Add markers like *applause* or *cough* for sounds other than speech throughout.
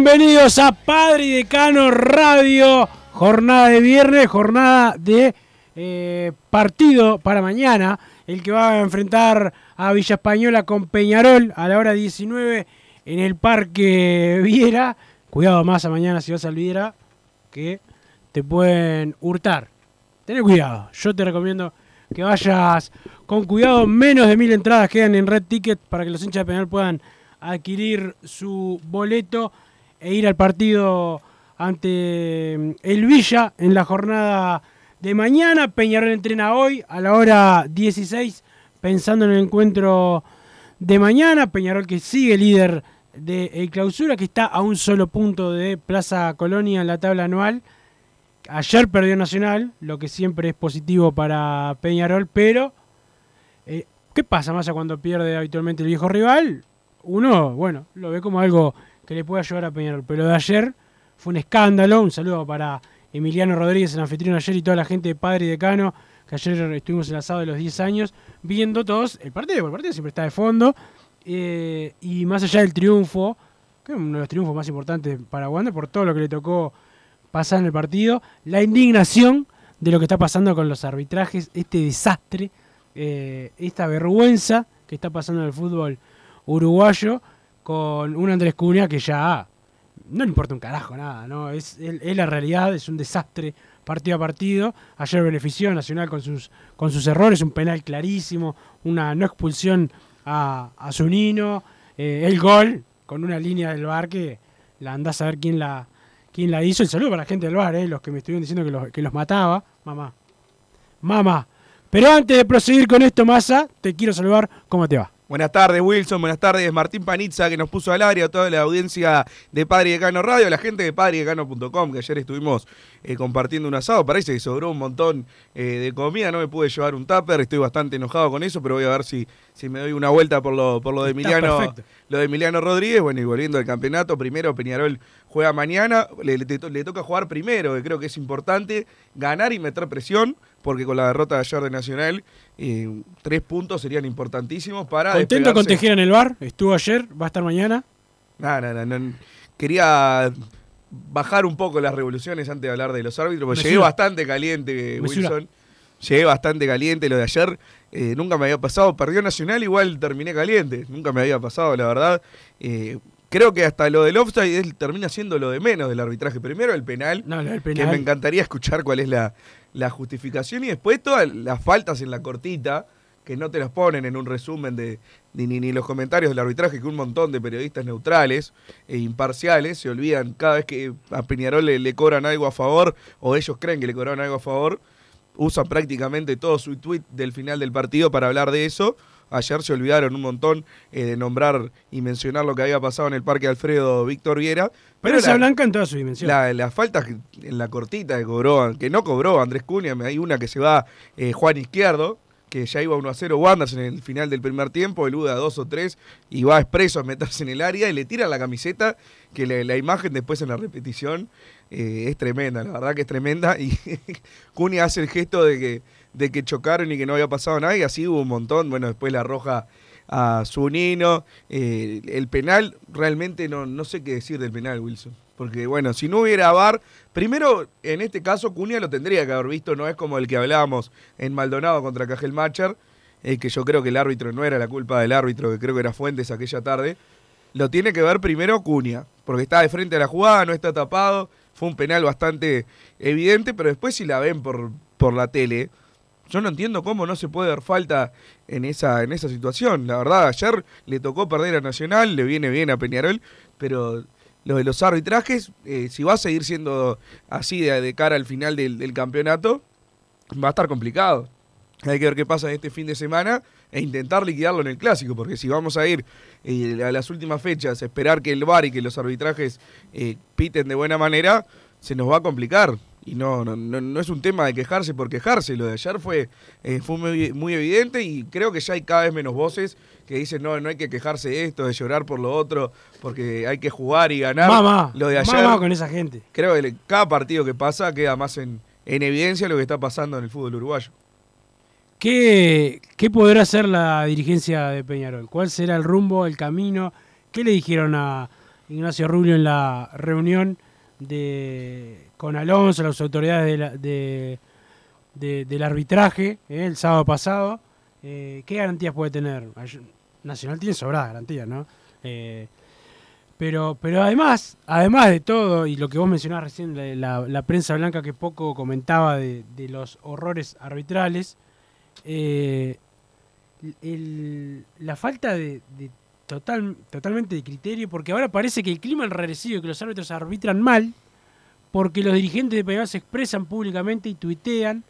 Bienvenidos a Padre y Decano Radio. Jornada de viernes, jornada de eh, partido para mañana. El que va a enfrentar a Villa Española con Peñarol a la hora 19 en el Parque Viera. Cuidado más a mañana si vas al Viera, que te pueden hurtar. Ten cuidado, yo te recomiendo que vayas con cuidado. Menos de mil entradas quedan en Red Ticket para que los hinchas de Peñarol puedan adquirir su boleto e ir al partido ante mm, el Villa en la jornada de mañana. Peñarol entrena hoy a la hora 16 pensando en el encuentro de mañana. Peñarol que sigue líder de el clausura, que está a un solo punto de Plaza Colonia en la tabla anual. Ayer perdió Nacional, lo que siempre es positivo para Peñarol, pero eh, ¿qué pasa más cuando pierde habitualmente el viejo rival? Uno, bueno, lo ve como algo que le puede ayudar a Peñarol, pero de ayer fue un escándalo. Un saludo para Emiliano Rodríguez, el anfitrión ayer, y toda la gente de Padre y Decano, que ayer estuvimos en el asado de los 10 años, viendo todos el partido, porque el partido siempre está de fondo. eh, y más allá del triunfo, que es uno de los triunfos más importantes para Wander, por todo lo que le tocó pasar en el partido, la indignación de lo que está pasando con los arbitrajes, este desastre, eh, esta vergüenza que está pasando en el fútbol uruguayo con un Andrés Cunha que ya no le importa un carajo nada, ¿no? Es, es- la realidad, es un desastre partido a partido. Ayer benefició a Nacional con sus, con sus errores, un penal clarísimo, una no expulsión a, a Zunino, eh, el gol con una línea del bar que la andás a ver quién la, quién la hizo. El saludo para la gente del bar, eh, los que me estuvieron diciendo que los, que los mataba. Mamá. Mamá. Pero antes de proseguir con esto, Massa, te quiero saludar. ¿Cómo te va? Buenas tardes, Wilson. Buenas tardes, Martín Panizza, que nos puso al área, toda la audiencia de Padre Decano Radio, la gente de padrydecano.com, que ayer estuvimos eh, compartiendo un asado. Parece que sobró un montón eh, de comida, no me pude llevar un tupper, estoy bastante enojado con eso, pero voy a ver si, si me doy una vuelta por lo, por lo de Emiliano. Lo de Emiliano Rodríguez, bueno, y volviendo al campeonato, primero Peñarol juega mañana, le, le- le toca jugar primero, que creo que es importante, ganar y meter presión, porque con la derrota de ayer de Nacional, eh, tres puntos serían importantísimos para Contento con. Tejera en el bar. Estuvo ayer, va a estar mañana. No, no, no, no. Quería bajar un poco las revoluciones antes de hablar de los árbitros, porque llegué bastante caliente. Wilson. Llegué bastante caliente lo de ayer. eh, nunca me había pasado. Perdió Nacional, igual terminé caliente. Nunca me había pasado, la verdad. Eh, creo que hasta lo del offside termina siendo lo de menos del arbitraje. Primero el penal, No, lo del que penal. me encantaría escuchar cuál es la, la justificación. Y después todas las faltas en la cortita, que no te las ponen en un resumen de ni, ni, ni los comentarios del arbitraje, que un montón de periodistas neutrales e imparciales se olvidan cada vez que a Peñarol le, le cobran algo a favor, o ellos creen que le cobraron algo a favor, usan prácticamente todo su tweet del final del partido para hablar de eso. Ayer se olvidaron un montón eh, de nombrar y mencionar lo que había pasado en el Parque Alfredo Víctor Viera. Pero la- blanca en toda su dimensión. la, la falta que- en la cortita que cobró, que no cobró Andrés Cunha, hay una que se va eh, Juan Izquierdo, que ya iba 1 a 0 Wanderers en el final del primer tiempo, eluda 2 o 3 y va expreso a meterse en el área y le tira la camiseta, que la, la imagen después en la repetición eh, es tremenda, la verdad que es tremenda. Y *laughs* Cunha hace el gesto de que, de que chocaron y que no había pasado nada y así hubo un montón. Bueno, después la roja a Zunino. Eh, el penal, realmente no, no sé qué decir del penal, Wilson. Porque bueno, si no hubiera VAR, primero en este caso Cunha lo tendría que haber visto, no es como el que hablábamos en Maldonado contra Cajelmacher, eh, que yo creo que el árbitro no era la culpa del árbitro, que creo que era Fuentes aquella tarde. Lo tiene que ver primero Cunha, porque está de frente a la jugada, no está tapado, fue un penal bastante evidente, pero después si la ven por, por la tele, yo no entiendo cómo no se puede dar falta en esa, en esa situación. La verdad, ayer le tocó perder a Nacional, le viene bien a Peñarol, pero lo de los arbitrajes, eh, si va a seguir siendo así de, cara al final del, del campeonato, va a estar complicado. Hay que ver qué pasa en este fin de semana e intentar liquidarlo en el clásico, porque si vamos a ir eh, a las últimas fechas, esperar que el VAR y que los arbitrajes eh, piten de buena manera, se nos va a complicar. Y no, no, no, no es un tema de quejarse por quejarse. Lo de ayer fue, eh, fue muy, muy evidente y creo que ya hay cada vez menos voces que dicen no, no hay que quejarse de esto, de llorar por lo otro, porque hay que jugar y ganar. Mamá, lo de ayer, mamá con esa gente. Creo que cada partido que pasa queda más en, en evidencia lo que está pasando en el fútbol uruguayo. ¿Qué, ¿Qué podrá hacer la dirigencia de Peñarol? ¿Cuál será el rumbo, el camino? ¿Qué le dijeron a Ignacio Rubio en la reunión de, con Alonso, las autoridades de la- de- de- del arbitraje eh, el sábado pasado? Eh, ¿Qué garantías puede tener? Nacional tiene sobradas garantías, ¿no? Eh, pero, pero además, además de todo, y lo que vos mencionabas recién, la, prensa blanca que poco comentaba de, de los horrores arbitrales, eh, la falta de, de total, totalmente de criterio, porque ahora parece que el clima enrarecido, que los árbitros arbitran mal, porque los dirigentes de Peñarol se expresan públicamente y tuitean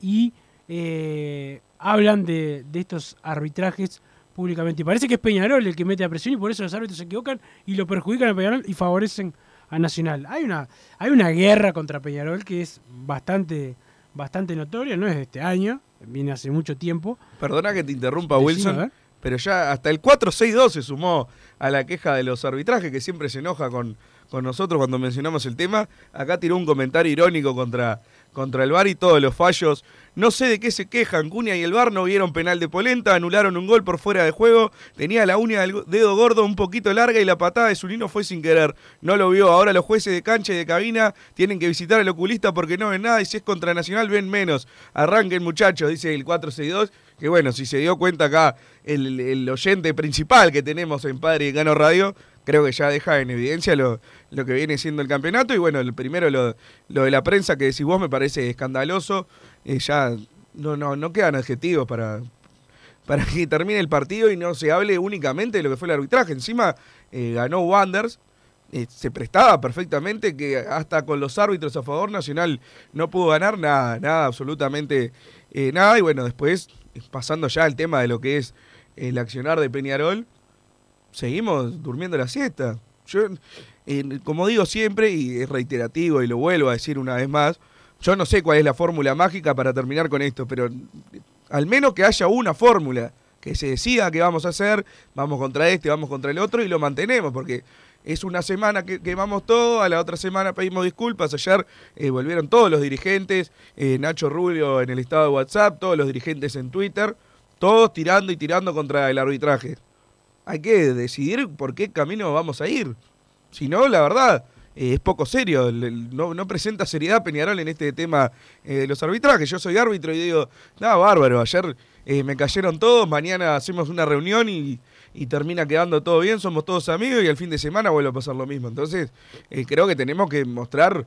y eh, hablan de, de estos arbitrajes públicamente. Y parece que es Peñarol el que mete la presión y por eso los árbitros se equivocan y lo perjudican a Peñarol y favorecen a Nacional. Hay una, hay una guerra contra Peñarol que es bastante, bastante notoria, no es de este año, viene hace mucho tiempo. Perdona que te interrumpa, Wilson. Pero ya hasta el 4-6-2 se sumó a la queja de los arbitrajes, que siempre se enoja con, con nosotros cuando mencionamos el tema. Acá tiró un comentario irónico contra, contra el VAR y todos los fallos. No sé de qué se quejan. Cunha y el VAR no vieron penal de Polenta, anularon un gol por fuera de juego. Tenía la uña del dedo gordo un poquito larga y la patada de Zunino fue sin querer. No lo vio. Ahora los jueces de cancha y de cabina tienen que visitar al oculista porque no ven nada y si es contra Nacional ven menos. Arranquen muchachos, dice el 462. Que bueno, si se dio cuenta acá el, el oyente principal que tenemos en Padre Gano Radio, creo que ya deja en evidencia lo, lo que viene siendo el campeonato. Y bueno, el primero lo, lo de la prensa que decís vos me parece escandaloso. Eh, ya no, no, no quedan adjetivos para, para que termine el partido y no se hable únicamente de lo que fue el arbitraje. Encima eh, ganó Wanders. eh, se prestaba perfectamente que hasta con los árbitros a favor Nacional no pudo ganar nada, nada, absolutamente nada. Y bueno, después, pasando ya al tema de lo que es el accionar de Peñarol, seguimos durmiendo la siesta. Yo, eh, como digo siempre, y es reiterativo y lo vuelvo a decir una vez más, yo no sé cuál es la fórmula mágica para terminar con esto, pero al menos que haya una fórmula, que se decida qué vamos a hacer, vamos contra este, vamos contra el otro y lo mantenemos, porque es una semana que, que vamos todo, a la otra semana pedimos disculpas, ayer eh, volvieron todos los dirigentes, eh, Nacho Rubio en el estado de WhatsApp, todos los dirigentes en Twitter, todos tirando y tirando contra el arbitraje. Hay que decidir por qué camino vamos a ir. Si no, la verdad, eh, es poco serio. No, presenta seriedad Peñarol en este tema eh, de los arbitrajes. Yo soy árbitro y digo, nada, bárbaro, ayer eh, me cayeron todos, mañana hacemos una reunión y, termina quedando todo bien, somos todos amigos y el fin de semana vuelve a pasar lo mismo. Entonces, eh, creo que tenemos que mostrar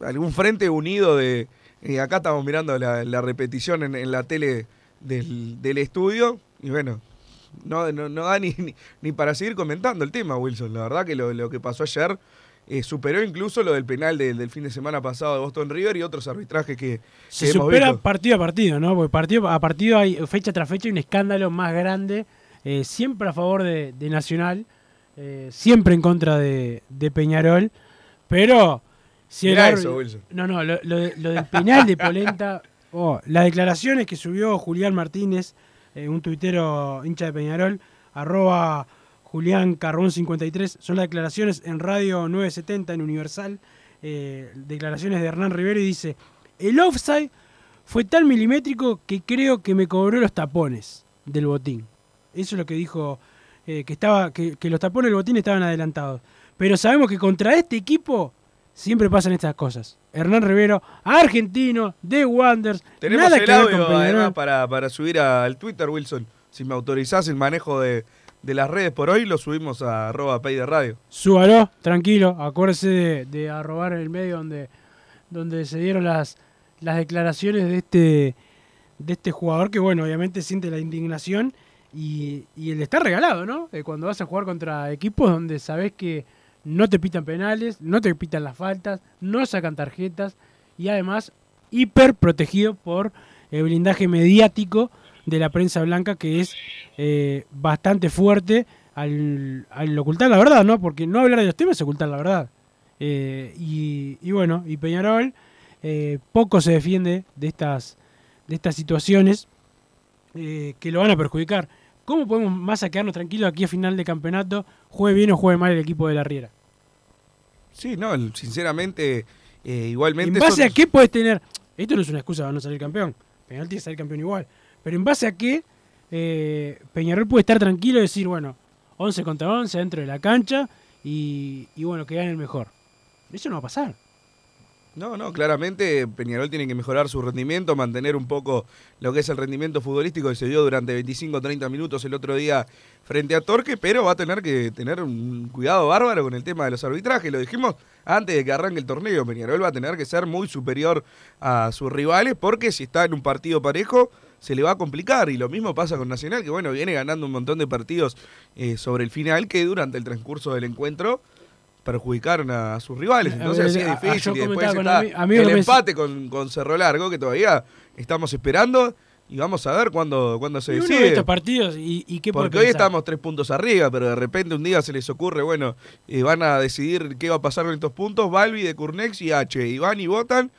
algún frente unido de... acá estamos mirando la, la repetición en, la tele del estudio y bueno, no, no, no da ni, ni, ni para seguir comentando el tema, Wilson. La verdad que lo, lo que pasó ayer eh, superó incluso lo del penal de- del fin de semana pasado de Boston River y otros arbitrajes que, Se que hemos supera visto. partido a partido, ¿no? Porque partido a partido hay fecha tras fecha hay un escándalo más grande, eh, siempre a favor de, de Nacional, eh, siempre en contra de, de Peñarol, pero si el Mirá árbitro- eso, Wilson. No, no, lo, lo de- lo del penal de *laughs* Polenta, Oh, las declaraciones que subió Julián Martínez, eh, un tuitero hincha de Peñarol, arroba Julián Carbón 53, son las declaraciones en Radio 970 en Universal, eh, declaraciones de Hernán Rivero y dice, el offside fue tan milimétrico que creo que me cobró los tapones del botín. Eso es lo que dijo, eh, que, estaba, que, que los tapones del botín estaban adelantados. Pero sabemos que contra este equipo siempre pasan estas cosas. Hernán Rivero, argentino, de Wanders. Tenemos nada el que ver audio Peñarol. además para, para subir al Twitter, Wilson. Si me autorizás el manejo de, de las redes por hoy, lo subimos a arroba pay de radio. Súbalo, tranquilo, acuérdese de, de arrobar en el medio donde, donde se dieron las, las declaraciones de este, de este jugador que, bueno, obviamente siente la indignación y, y el estar regalado, ¿no? Eh, cuando vas a jugar contra equipos donde sabes que no te pitan penales, no te pitan las faltas, no sacan tarjetas y además hiper protegido por el blindaje mediático de la prensa blanca que es eh, bastante fuerte al, ocultar la verdad, ¿no? Porque no hablar de los temas es ocultar la verdad. Eh, y, y bueno, y Peñarol eh, poco se defiende de estas, de estas situaciones eh, que lo van a perjudicar. ¿Cómo podemos más a quedarnos tranquilos aquí a final de campeonato, juegue bien o juegue mal el equipo de la Riera? Sí, no, sinceramente, eh, igualmente... ¿En base a qué puedes tener? Esto no es una excusa para no salir campeón. Peñarol tiene que salir campeón igual. Pero en base a qué eh, Peñarol puede estar tranquilo y decir, bueno, 11 contra 11 dentro de la cancha y, y bueno, que gane el mejor. Eso no va a pasar. No, no, claramente Peñarol tiene que mejorar su rendimiento, mantener un poco lo que es el rendimiento futbolístico que se dio durante 25 o 30 minutos el otro día frente a Torque, pero va a tener que tener un cuidado bárbaro con el tema de los arbitrajes. Lo dijimos antes de que arranque el torneo. Peñarol va a tener que ser muy superior a sus rivales porque si está en un partido parejo se le va a complicar. Y lo mismo pasa con Nacional, que bueno, viene ganando un montón de partidos eh, sobre el final que durante el transcurso del encuentro perjudicaron a, a sus rivales. Entonces así es difícil. Y después está el empate con, con Cerro Largo, que todavía estamos esperando. Y vamos a ver cuándo, cuándo se Y uno decide. estos partidos y, y qué Porque hoy estamos tres puntos arriba, pero de repente un día se les ocurre, bueno, eh, van a decidir qué va a pasar con estos puntos, Balbi de Curnex y H, y van y votan,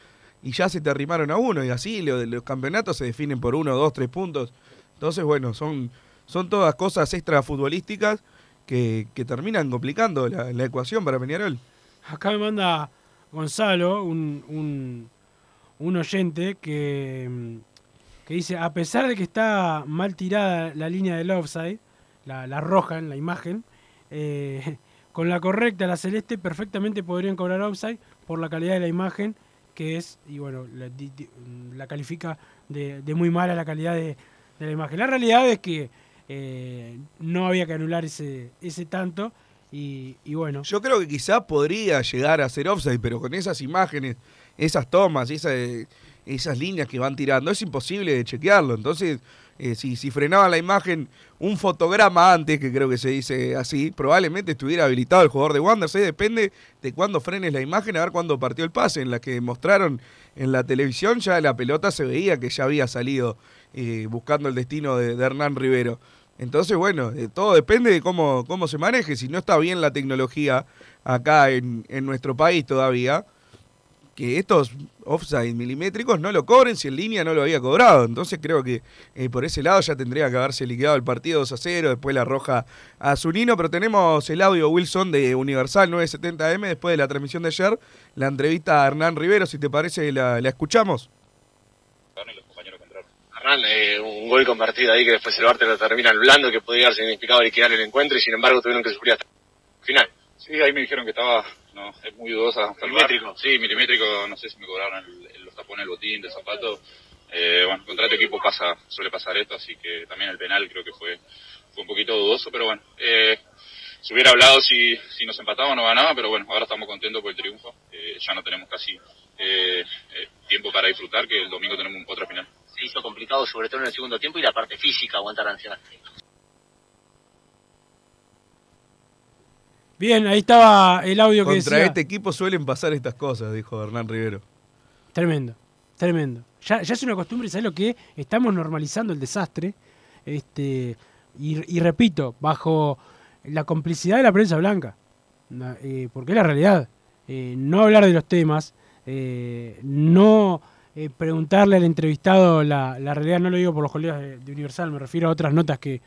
y ya se te arrimaron a uno, y así lo- los campeonatos se definen por uno, dos, tres puntos. Entonces, bueno, son, son todas cosas extra futbolísticas que, terminan complicando la, ecuación para Peñarol. Acá me manda Gonzalo, un, un, oyente, que, mm, que dice, a pesar de que está mal tirada la línea del offside, la, la roja en la imagen, eh, *laughs* con la correcta, la celeste, perfectamente podrían cobrar offside por la calidad de la imagen, que es, y bueno, la, califica de, de muy mala la calidad de la imagen. La realidad es que eh, no había que anular ese, ese tanto, y, bueno. Yo creo que quizá podría llegar a ser offside, pero con esas imágenes, esas tomas, esa- esas líneas que van tirando, es imposible de chequearlo. Entonces, eh, si, si frenaba la imagen un fotograma antes, que creo que se dice así, probablemente estuviera habilitado el jugador de Wanderers. ¿eh? Depende de cuándo frenes la imagen, a ver cuándo partió el pase. En la que mostraron en la televisión, ya la pelota se veía que ya había salido eh, buscando el destino de, de Hernán Rivero. Entonces, bueno, eh, todo depende de cómo, cómo se maneje. Si no está bien la tecnología acá en, en nuestro país todavía, que estos offside milimétricos no lo cobren si en línea no lo había cobrado. Entonces creo que eh, por ese lado ya tendría que haberse liquidado el partido 2 a 0, después la roja a Zunino, pero tenemos el audio Wilson de Universal 970M después de la transmisión de ayer, la entrevista a Hernán Rivero, si te parece la, la escuchamos. Hernán, eh, un gol convertido ahí que después el Bar te lo termina anulando, que podría haber significado liquidar el encuentro y sin embargo tuvieron que sufrir hasta el final. Sí, ahí me dijeron que estaba, no, es muy dudosa. el. Milimétrico. Sí, milimétrico, no sé si me cobraron el- el- los tapones del botín, del zapato. Eh, bueno, contra este equipo pasa, suele pasar esto, así que también el penal creo que fue, fue un poquito dudoso, pero bueno, eh, se hubiera hablado si, si nos empataba o no ganaba, pero bueno, ahora estamos contentos por el triunfo. Eh, ya no tenemos casi eh, eh, tiempo para disfrutar, que el domingo tenemos otra final. Se hizo complicado, sobre todo en el segundo tiempo, y la parte física aguantar a Nacional. Bien, ahí estaba el audio que Contra decía. este equipo suelen pasar estas cosas, dijo Hernán Rivero. Tremendo, tremendo. Ya, ya es una costumbre, ¿sabes lo que? Estamos normalizando el desastre. Este, y, y repito, bajo la complicidad de la prensa blanca. Eh, porque es la realidad. Eh, no hablar de los temas, eh, no eh, preguntarle al entrevistado la, la realidad, no lo digo por los colegas de, Universal, me refiero a otras notas que,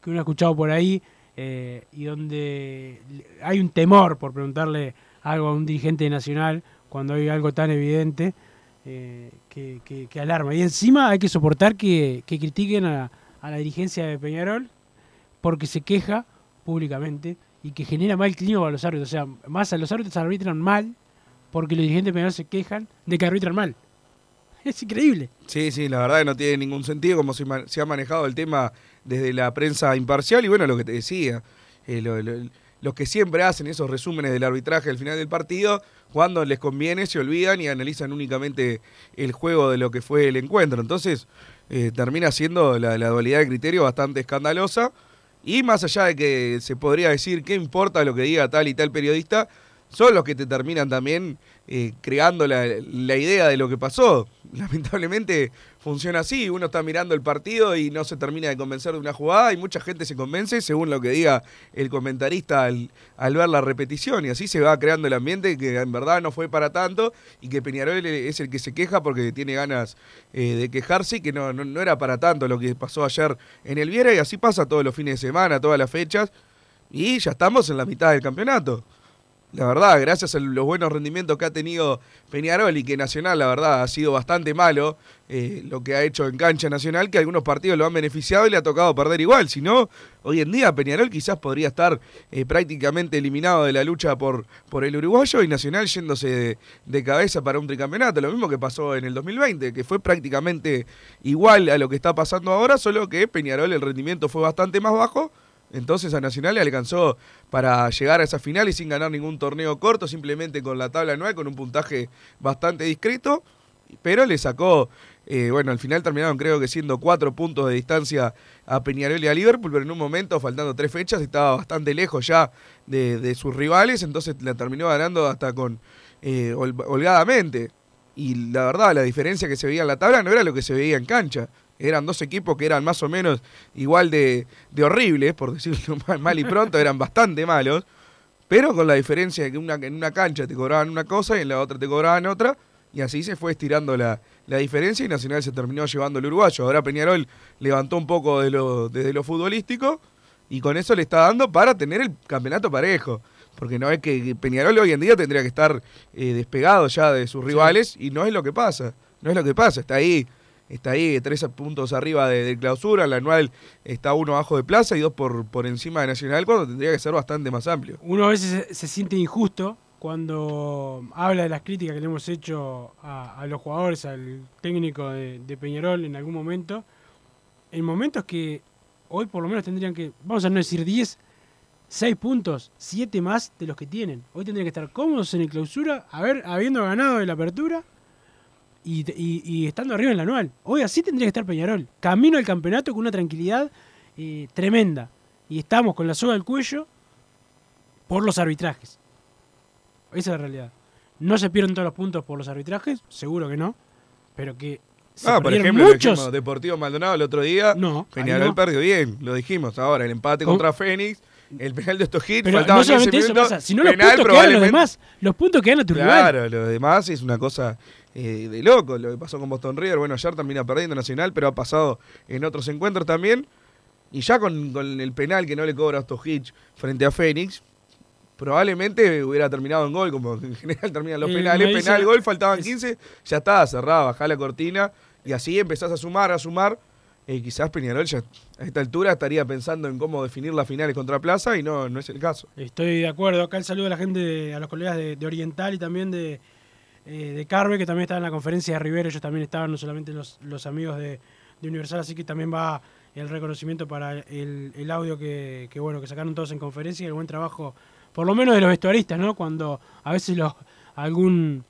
que uno ha escuchado por ahí eh, y donde hay un temor por preguntarle algo a un dirigente nacional cuando hay algo tan evidente eh, que, que- que alarma. Y encima hay que soportar que, que critiquen a, a la dirigencia de Peñarol porque se queja públicamente y que genera mal clima para los árbitros. O sea, más a los árbitros arbitran mal porque los dirigentes de Peñarol se quejan de que arbitran mal. Es increíble. Sí, sí, la verdad que no tiene ningún sentido como se, se ha manejado el tema desde la prensa imparcial y bueno, lo que te decía, eh, lo- lo- los que siempre hacen esos resúmenes del arbitraje al final del partido, cuando les conviene se olvidan y analizan únicamente el juego de lo que fue el encuentro. Entonces eh, termina siendo la, dualidad de criterio bastante escandalosa y más allá de que se podría decir qué importa lo que diga tal y tal periodista, son los que te terminan también eh, creando la idea de lo que pasó. Lamentablemente funciona así, uno está mirando el partido y no se termina de convencer de una jugada y mucha gente se convence según lo que diga el comentarista al, al ver la repetición y así se va creando el ambiente que en verdad no fue para tanto y que Peñarol es el que se queja porque tiene ganas eh, de quejarse y que no, no, no era para tanto lo que pasó ayer en el Viera y así pasa todos los fines de semana, todas las fechas y ya estamos en la mitad del campeonato. La verdad, gracias a los buenos rendimientos que ha tenido Peñarol y que Nacional, la verdad, ha sido bastante malo eh, lo que ha hecho en cancha Nacional, que algunos partidos lo han beneficiado y le ha tocado perder igual. Si no, hoy en día Peñarol quizás podría estar eh, prácticamente eliminado de la lucha por, por el uruguayo y Nacional yéndose de, de cabeza para un tricampeonato. Lo mismo que pasó en el 2020, que fue prácticamente igual a lo que está pasando ahora, solo que Peñarol el rendimiento fue bastante más bajo. Entonces a Nacional le alcanzó para llegar a esa final y sin ganar ningún torneo corto, simplemente con la tabla anual, con un puntaje bastante discreto, pero le sacó, eh, bueno, al final terminaron creo que siendo cuatro puntos de distancia a Peñarol y a Liverpool, pero en un momento, faltando tres fechas, estaba bastante lejos ya de, sus rivales, entonces la terminó ganando hasta con eh, hol- holgadamente. Y la verdad, la diferencia que se veía en la tabla no era lo que se veía en cancha. Eran dos equipos que eran más o menos igual de, de horribles, por decirlo *laughs* mal, mal y pronto, eran bastante malos, pero con la diferencia de que una, en una cancha te cobraban una cosa y en la otra te cobraban otra, y así se fue estirando la, la diferencia y Nacional se terminó llevando el uruguayo. Ahora Peñarol levantó un poco de lo, desde lo futbolístico y con eso le está dando para tener el campeonato parejo. Porque no es que Peñarol hoy en día tendría que estar eh, despegado ya de sus rivales y no es lo que pasa. No es lo que pasa. Está ahí, está ahí tres puntos arriba de, clausura. La anual está uno abajo de plaza y dos por, por encima de Nacional cuando tendría que ser bastante más amplio. Uno a veces se, se siente injusto cuando habla de las críticas que le hemos hecho a, a los jugadores, al técnico de, de Peñarol en algún momento, en momentos que hoy por lo menos tendrían que, vamos a no decir 10, 6 puntos, 7 más de los que tienen. Hoy tendrían que estar cómodos en el clausura, haber, habiendo ganado de la apertura y, y- y estando arriba en la anual. Hoy así tendría que estar Peñarol, camino al campeonato con una tranquilidad eh, tremenda. Y estamos con la soga al cuello por los arbitrajes. Esa es la realidad. No se pierden todos los puntos por los arbitrajes, seguro que no. Pero que se Ah, por ejemplo, lo muchos. dijimos, Deportivo Maldonado el otro día. No, Peñarol no. perdió bien, lo dijimos ahora. El empate Con- contra Fénix, el penal de estos hits, Pero no solamente 15 eso pasa, sino los penal puntos que ganan los demás. Los puntos que gana tu rival. Claro, lo demás es una cosa eh, de loco. Lo que pasó con Boston River, bueno, ayer termina perdiendo Nacional, pero ha pasado en otros encuentros también. Y ya con, con el penal que no le cobra a Hitch frente a Fénix, probablemente hubiera terminado en gol, como *laughs* en general terminan los Eh, penales. Penal, gol, faltaban 15, ya está, cerrada, bajá la cortina. Y así empezás a sumar, a sumar. Eh, quizás Peñarol ya a esta altura estaría pensando en cómo definir las finales contra Plaza y no, no es el caso. Estoy de acuerdo. Acá el saludo a la gente, a los colegas de, Oriental y también de, eh, de Carve, que también estaban en la conferencia de Rivero. Ellos también estaban, no solamente los, los amigos de, de Universal, así que también va el reconocimiento para el, el audio que, bueno que sacaron todos en conferencia y el buen trabajo, por lo menos de los vestuaristas, ¿no? Cuando a veces los algún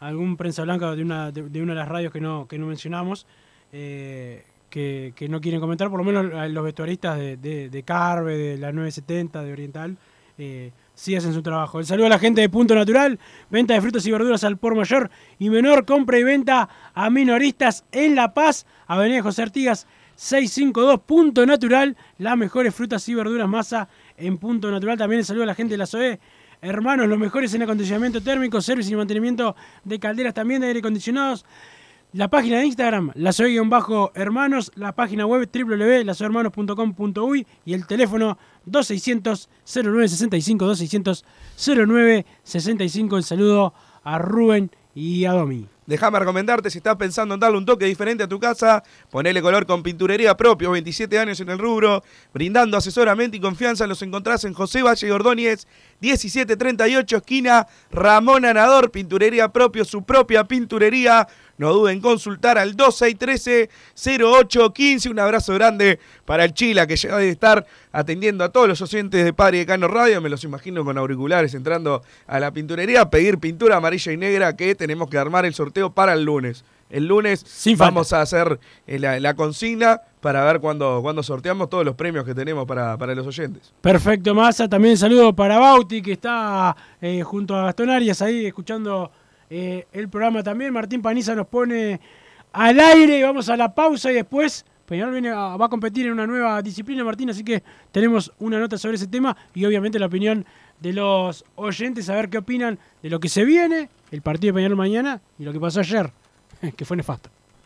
algún prensa blanca de una de, de una de las radios que no que no mencionamos eh, que, no quieren comentar, por lo menos a los vestuaristas de Carve, de la 970, de Oriental, eh, sí hacen su trabajo. El saludo a la gente de Punto Natural, venta de frutas y verduras al por mayor y menor, compra y venta a minoristas en La Paz, Avenida José Artigas 652, Punto Natural, las mejores frutas y verduras masa en Punto Natural. También el saludo a la gente de la SOE. Hermanos, los mejores en acondicionamiento térmico, servicio y mantenimiento de calderas también de aire acondicionados. La página de Instagram, la bajo hermanos la página web www.lasoyhermanos.com.uy y el teléfono 2600 0965 2600 0965. El saludo a Rubén y a Domi. Déjame recomendarte, si estás pensando en darle un toque diferente a tu casa, ponele color con pinturería propio, 27 años en el rubro, brindando asesoramiento y confianza, los encontrás en José Valle Ordóñez, 1738, esquina Ramón Anador, pinturería propio, su propia pinturería. No duden en consultar al 2613-0815. Un abrazo grande para el Chila que ya debe estar atendiendo a todos los oyentes de Padre de Cano Radio. Me los imagino con auriculares entrando a la pinturería a pedir pintura amarilla y negra que tenemos que armar el sorteo para el lunes. El lunes vamos a hacer eh, la, consigna para ver cuándo, sorteamos todos los premios que tenemos para, los oyentes. Perfecto, Massa. También saludo para Bauti, que está eh, junto a Gastón Arias ahí escuchando eh, el programa también. Martín Paniza nos pone al aire y vamos a la pausa y después Peñarol viene va a competir en una nueva disciplina, Martín, así que tenemos una nota sobre ese tema y obviamente la opinión de los oyentes, a ver qué opinan de lo que se viene, el partido de Peñarol mañana y lo que pasó ayer. *laughs* que fue nefasto.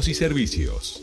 y servicios.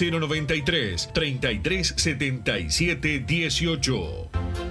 093 33 77 18.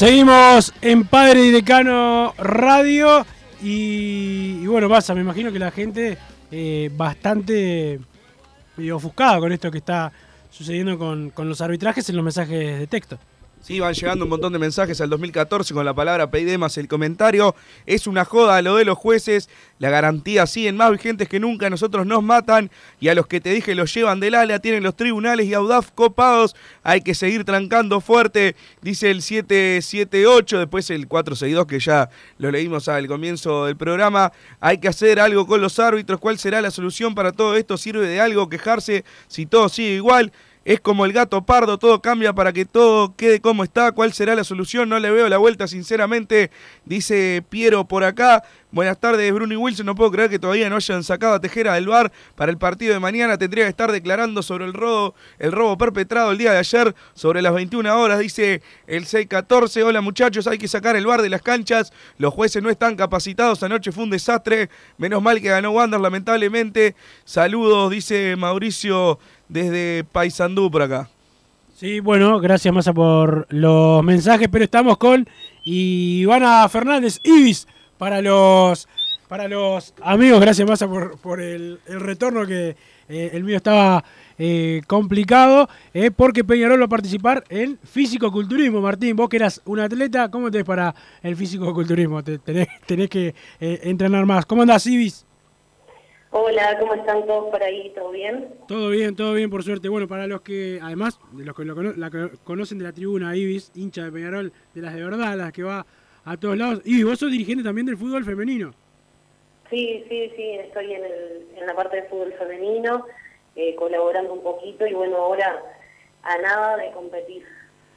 Seguimos en Padre y Decano Radio y, bueno, pasa, me imagino que la gente eh, bastante eh, ofuscada con esto que está sucediendo con, con los arbitrajes en los mensajes de texto. Sí, van llegando un montón de mensajes al 2014 con la palabra pedí más el comentario. Es una joda lo de los jueces. La garantía siguen más vigentes que nunca. Nosotros nos matan y a los que te dije los llevan del ala. Tienen los tribunales y Audaf copados. Hay que seguir trancando fuerte. Dice el 778, después el 462 que ya lo leímos al comienzo del programa. Hay que hacer algo con los árbitros. ¿Cuál será la solución para todo esto? ¿Sirve de algo quejarse si todo sigue igual? Es como el gato pardo, todo cambia para que todo quede como está. ¿Cuál será la solución? No le veo la vuelta, sinceramente, dice Piero por acá. Buenas tardes, Bruno Wilson. No puedo creer que todavía no hayan sacado a Tejera del bar para el partido de mañana. Tendría que estar declarando sobre el robo, el robo perpetrado el día de ayer sobre las 21 horas, dice el 614. Hola muchachos, hay que sacar el bar de las canchas. Los jueces no están capacitados. Anoche fue un desastre. Menos mal que ganó Wander, lamentablemente. Saludos, dice Mauricio desde Paysandú por acá. Sí, bueno, gracias Massa por los mensajes, pero estamos con Ivana Fernández Ibis para los para los amigos. Gracias Massa por, por el, el retorno que eh, el mío estaba eh, complicado, eh, porque Peñarol va a participar en físico-culturismo. Martín, vos que eras un atleta, ¿cómo te ves para el físico-culturismo? Te- Tenés, tenés que eh, entrenar más. ¿Cómo andás, Ibis? Hola, ¿cómo están todos por ahí? ¿Todo bien? Todo bien, todo bien, por suerte. Bueno, para los que, además, de los que lo cono- la que conocen de la tribuna, Ibis, hincha de Peñarol, de las de verdad, las que va a todos lados. Ibis, vos sos dirigente también del fútbol femenino. Sí, sí, sí, estoy en, el, en la parte de fútbol femenino, eh, colaborando un poquito y bueno, ahora a nada de competir.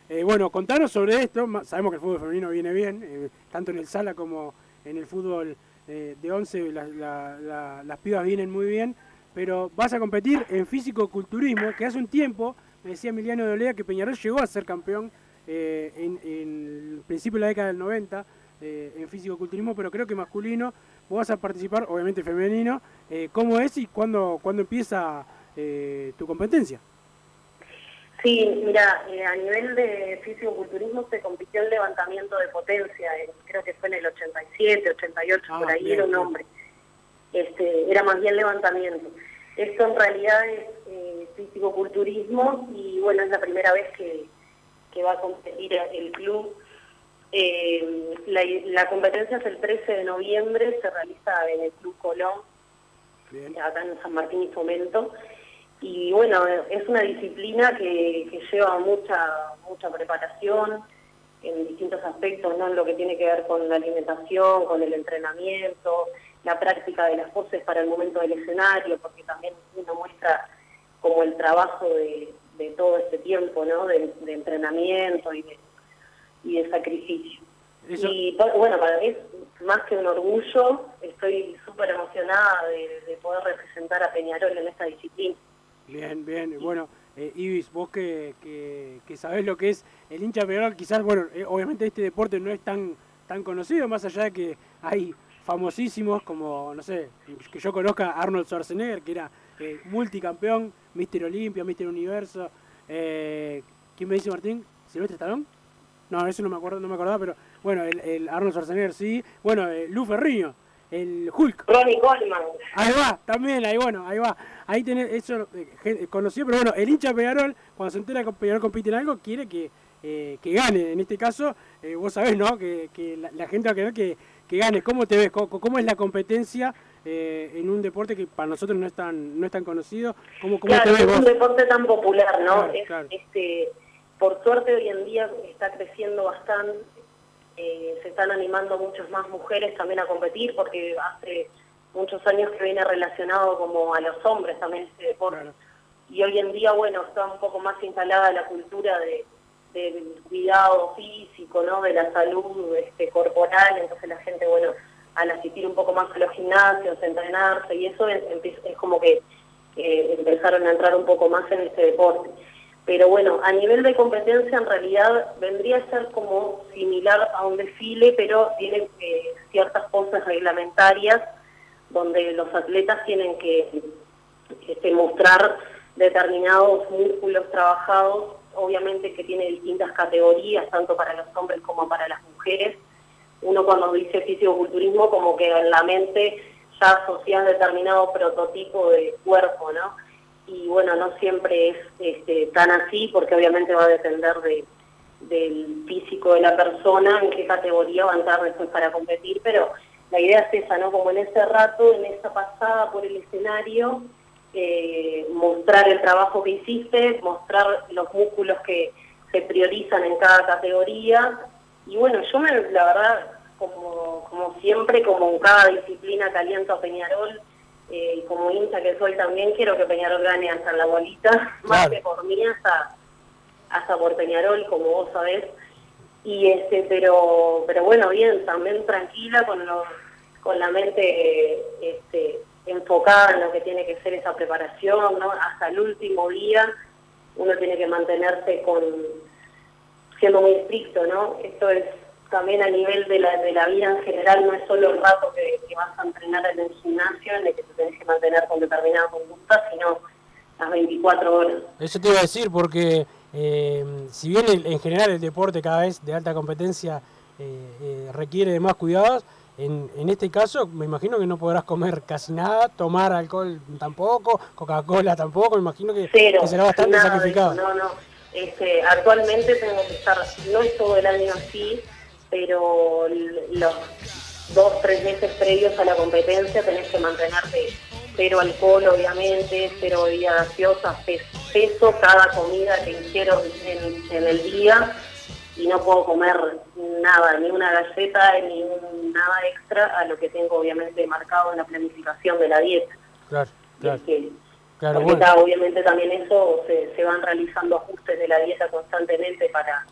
Eh, bueno, contanos sobre esto. Sabemos que el fútbol femenino viene bien, eh, tanto en el sala como en el fútbol eh, de 11, la- la- la- las pibas vienen muy bien. Pero vas a competir en físico-culturismo, que hace un tiempo, me decía Emiliano de Olea, que Peñarol llegó a ser campeón eh, en, en el principio de la década del 90 eh, en físico-culturismo, pero creo que masculino. Vas a participar, obviamente femenino. Eh, ¿Cómo es y cuándo, cuándo empieza eh, tu competencia? Sí, mira, eh, a nivel de físico-culturismo se compitió en levantamiento de potencia, en- creo que fue en el 87, 88, por ahí bien, era un bien. hombre. Este, era más bien levantamiento. Esto en realidad es eh, físico-culturismo y bueno, es la primera vez que, que va a competir el club. Eh, la, la competencia es el 13 de noviembre, se realiza en el Club Colón, acá en San Martín y Fomento. Y bueno, es una disciplina que, que lleva mucha, mucha preparación en distintos aspectos, ¿no? En lo que tiene que ver con la alimentación, con el entrenamiento, la práctica de las poses para el momento del escenario, porque también uno muestra como el trabajo de, de todo este tiempo, ¿no? De, de entrenamiento y de, y de sacrificio. Y bueno, para mí es más que un orgullo, estoy súper emocionada de, de poder representar a Peñarol en esta disciplina. Bien, bien. Bueno, eh, Ibis, vos que, que, que sabés lo que es el hincha Peñarol, quizás, bueno, eh, obviamente este deporte no es tan, tan conocido, más allá de que hay famosísimos como, no sé, que yo conozca Arnold Schwarzenegger, que era eh, multicampeón, Mister Olimpia, Mister Universo. ¿Quién me dice Martín? ¿Silvestre Stallone? No, eso no me acuerdo, no me acordaba, pero bueno, el, Arnold Schwarzenegger sí. Bueno, Lou Ferrigno, el Hulk. Ronnie Coleman. Ahí va, también, ahí bueno, ahí va. Ahí tenés eso eh, conocido, pero bueno, el hincha Peñarol, cuando se entera que Peñarol compite en algo, quiere que, eh, que gane. En este caso, eh, vos sabés, ¿no? Que, que la, la gente va a querer que, que gane. ¿Cómo te ves? ¿Cómo, cómo es la competencia eh, en un deporte que para nosotros no es tan, no es tan conocido? ¿Cómo, cómo Claro, te ves es un deporte tan popular, ¿no? Claro, Es- claro. este, por suerte hoy en día está creciendo bastante, eh, se están animando muchas más mujeres también a competir, porque hace muchos años que viene relacionado como a los hombres también este deporte. Y hoy en día, bueno, está un poco más instalada la cultura de, del cuidado físico, ¿no? De la salud este, corporal, entonces la gente, bueno, al asistir un poco más a los gimnasios, entrenarse, y eso es como que eh, empezaron a entrar un poco más en este deporte. Pero bueno, a nivel de competencia en realidad vendría a ser como similar a un desfile, pero tiene eh, ciertas poses reglamentarias donde los atletas tienen que este, mostrar determinados músculos trabajados, obviamente que tiene distintas categorías, tanto para los hombres como para las mujeres. Uno cuando dice fisicoculturismo como que en la mente ya asocia determinado prototipo de cuerpo, ¿no? Y bueno, no siempre es este, tan así porque obviamente va a depender de, del físico de la persona, en qué categoría va a entrar después para competir, pero la idea es esa, ¿no? Como en ese rato, en esa pasada por el escenario, eh, mostrar el trabajo que hiciste, mostrar los músculos que se priorizan en cada categoría. Y bueno, yo me, la verdad, como, como siempre, como en cada disciplina que aliento a Peñarol, eh, como hincha que soy también, quiero que Peñarol gane hasta la bolita, *laughs* más que por mí, hasta, hasta por Peñarol, como vos sabés. Y este, pero, pero bueno, bien, también tranquila con los, con la mente este, enfocada en lo que tiene que ser esa preparación, ¿no? Hasta el último día uno tiene que mantenerse con siendo muy estricto, ¿no? Esto es también a nivel de la, de la vida en general, no es solo el rato que, que vas a entrenar en el gimnasio, en el que te tenés que mantener con determinada conducta, sino las 24 horas. Eso te iba a decir, porque eh, si bien el- en general el deporte cada vez de alta competencia eh, eh, requiere de más cuidados, en, en este caso me imagino que no podrás comer casi nada, tomar alcohol tampoco, Coca-Cola tampoco, me imagino que, Cero, que será bastante nada sacrificado. no, no. Este, actualmente tengo que estar, no es todo el año así, pero los dos, tres meses previos a la competencia tenés que mantenerte cero alcohol, obviamente, cero bebidas gaseosas, pe- peso cada comida que hicieron en, en el día y no puedo comer nada, ni una galleta, ni un- nada extra a lo que tengo obviamente marcado en la planificación de la dieta. Claro, claro. Que- Claro, bueno. está, obviamente también eso se, se van realizando ajustes de la dieta constantemente para,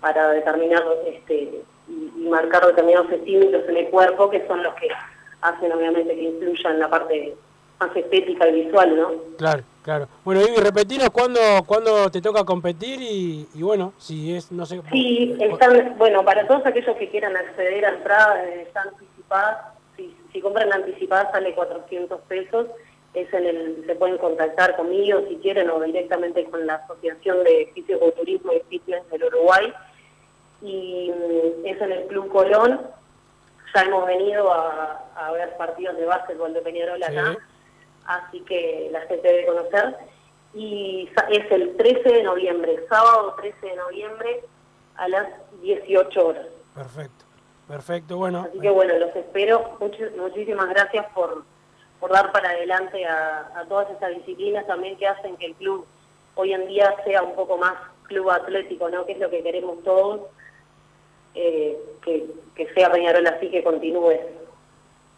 para determinar este, y, y marcar determinados estímulos en el cuerpo que son los que hacen obviamente que influya en la parte más estética y visual, ¿no? Claro, claro. Bueno, Ivy, repetinos cuándo, cuándo te toca competir y, y bueno, si es, no sé... Sí, están, bueno, para todos aquellos que quieran acceder a entradas, eh, están anticipadas, si, si compran anticipadas sale 400 pesos, es en el, se pueden contactar conmigo si quieren o directamente con la Asociación de Fisioculturismo y Fitness del Uruguay y mm, es en el Club Colón, ya hemos venido a, a ver partidos de básquetbol de Peñarol acá, así que la gente debe conocer y es el 13 de noviembre, sábado 13 de noviembre a las 18 horas. Perfecto, perfecto, bueno. Así que bueno, los espero. Much- muchísimas gracias por, por dar para adelante a, a todas estas disciplinas también que hacen que el club hoy en día sea un poco más club atlético, ¿no? Que es lo que queremos todos, eh, que, que sea Peñarol así, que continúe.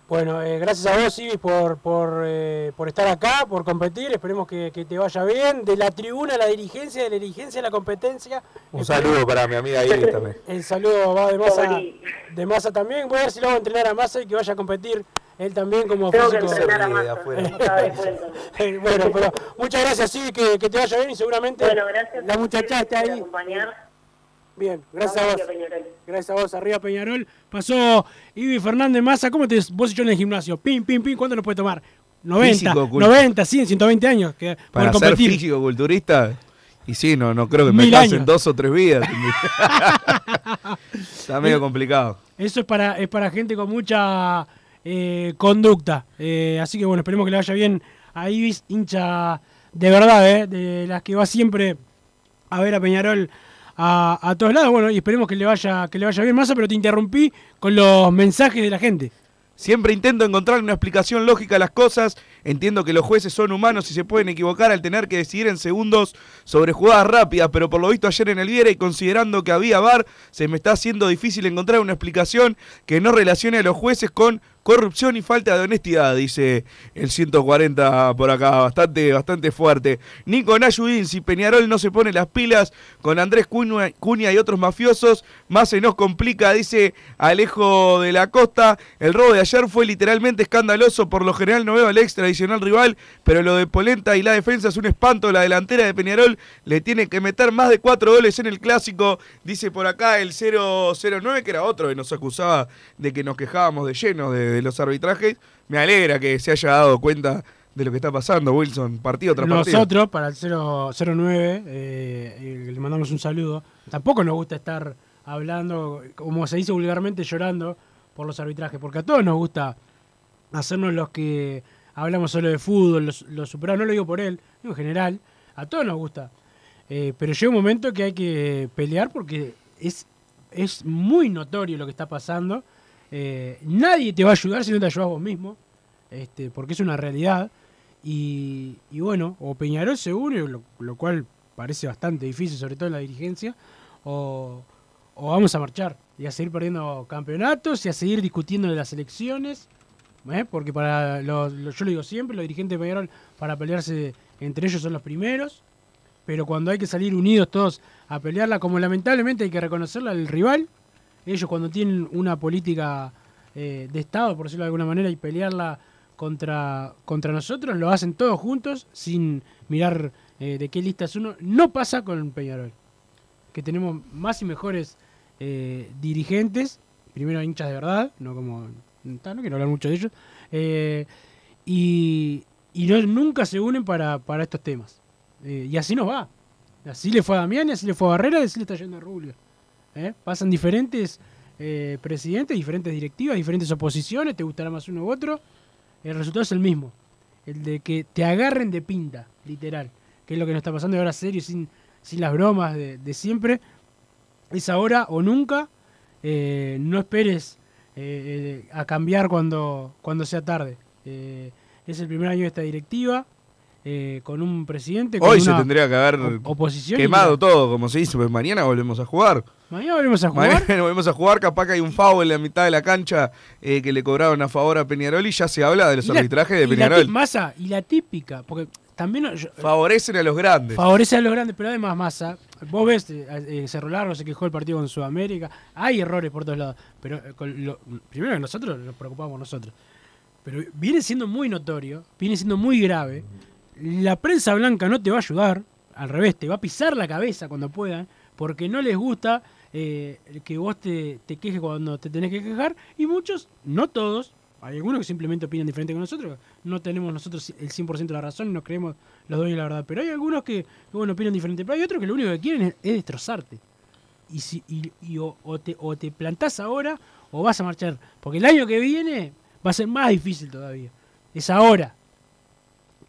Bueno, eh, gracias a vos, Ibis, por, por, eh, por estar acá, por competir. Esperemos que, que te vaya bien. De la tribuna a la dirigencia, de la dirigencia a la competencia. Un Esperemos- saludo para mi amiga Iris *laughs* también. El saludo va de masa, Sorry. de masa también. Voy a ver si lo hago entrenar a masa y que vaya a competir él también como Tengo que físico. entrenar a no *laughs* bueno, pero muchas gracias, sí, que, que te vaya bien y seguramente Bueno, gracias. la muchacha está por ahí. acompañar. Bien, gracias a vos. Peñarol. Gracias a vos, arriba Peñarol. Pasó Ibi Fernández Massa. ¿Cómo te vos y yo en el gimnasio? Pim, pim, pim. ¿Cuánto nos puede tomar? 90, Físico, cult- 90, 100, 120 años. Que Para ser competir. físico-culturista, y sí, no, no creo que me Mil años. dos o tres vidas. *laughs* Está medio complicado. Eso es para, es para gente con mucha eh, conducta. Eh, así que bueno, esperemos que le vaya bien a Ibis, hincha de verdad, eh, de las que va siempre a ver a Peñarol a, todos lados. Bueno, y esperemos que le vaya, que le vaya bien Massa, pero te interrumpí con los mensajes de la gente. Siempre intento encontrar una explicación lógica a las cosas. Entiendo que los jueces son humanos y se pueden equivocar al tener que decidir en segundos sobre jugadas rápidas, pero por lo visto ayer en el Viera y considerando que había VAR, se me está haciendo difícil encontrar una explicación que no relacione a los jueces con corrupción y falta de honestidad, dice el 140 por acá, bastante, bastante fuerte. Nico Nayudín, si Peñarol no se pone las pilas con Andrés Cunha, Cunha y otros mafiosos, más se nos complica, dice Alejo de la Costa. El robo de ayer fue literalmente escandaloso, por lo general no veo al ex tradicional rival, pero lo de Polenta y la defensa es un espanto. La delantera de Peñarol le tiene que meter más de cuatro goles en el clásico, dice por acá el 009, que era otro que nos acusaba de que nos quejábamos de lleno de, de los arbitrajes. Me alegra que se haya dado cuenta de lo que está pasando, Wilson, partido tras partido. Nosotros, para el 0, 09, eh, eh, le mandamos un saludo. Tampoco nos gusta estar hablando, como se dice vulgarmente, llorando por los arbitrajes, porque a todos nos gusta hacernos los que hablamos solo de fútbol, los, los superados, no lo digo por él, digo en general, a todos nos gusta. Eh, pero llega un momento que hay que pelear porque es, es muy notorio lo que está pasando. Eh, nadie te va a ayudar si no te ayudas vos mismo, este, porque es una realidad. Y, bueno, o Peñarol se une, lo, lo cual parece bastante difícil, sobre todo en la dirigencia, o, o vamos a marchar y a seguir perdiendo campeonatos y a seguir discutiendo de las elecciones. ¿eh? Porque para los- yo lo digo siempre, los dirigentes de Peñarol para pelearse entre ellos son los primeros, pero cuando hay que salir unidos todos a pelearla, como lamentablemente hay que reconocerla al rival, ellos cuando tienen una política eh, de Estado, por decirlo de alguna manera, y pelearla contra, contra nosotros, lo hacen todos juntos sin mirar eh, de qué lista es uno. No pasa con Peñarol, que tenemos más y mejores eh, dirigentes, primero hinchas de verdad, no como... No quiero hablar mucho de ellos, eh, y, y no, nunca se unen para, para estos temas. Y así nos va. Así le fue a Damián, así le fue a Barrera, y así le está yendo a Rubio. ¿Eh? Pasan diferentes eh, presidentes, diferentes directivas, diferentes oposiciones, te gustará más uno u otro. El resultado es el mismo. El de que te agarren de pinta, literal. Que es lo que nos está pasando ahora serio, sin, las bromas de, siempre. Es ahora o nunca. Eh, no esperes a cambiar cuando, sea tarde. Es el primer año de esta directiva. Eh, con un presidente. Con Hoy se tendría que haber op- oposición quemado todo, como se dice, pues mañana volvemos a jugar. Mañana volvemos a jugar. Mañana *laughs* volvemos a jugar, capaz que hay un foul en la mitad de la cancha eh, que le cobraron a favor a Peñarol y ya se habla de los Y la- arbitrajes de y la Peñarol. Massa, y la típica, porque también yo- Favorecen a los grandes. favorece a los grandes, pero además Massa, vos ves, eh, eh, Cerro Largo se quejó el partido con Sudamérica, hay errores por todos lados, pero eh, con lo- primero que nosotros nos preocupamos nosotros, pero viene siendo muy notorio, viene siendo muy grave, la prensa blanca no te va a ayudar, al revés, te va a pisar la cabeza cuando puedan, porque no les gusta eh, que vos te, quejes cuando te tenés que quejar, y muchos, no todos, hay algunos que simplemente opinan diferente que nosotros, no tenemos nosotros el 100% de la razón y nos creemos los dueños de la verdad, pero hay algunos que, bueno, opinan diferente, pero hay otros que lo único que quieren es, es destrozarte. Y, si, y, y o, o te, o te plantás ahora o vas a marchar, porque el año que viene va a ser más difícil todavía. Es ahora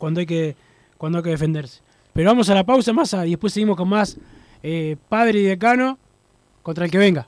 cuando hay que, cuando hay que defenderse. Pero vamos a la pausa más y después seguimos con más eh, padre y decano contra el que venga.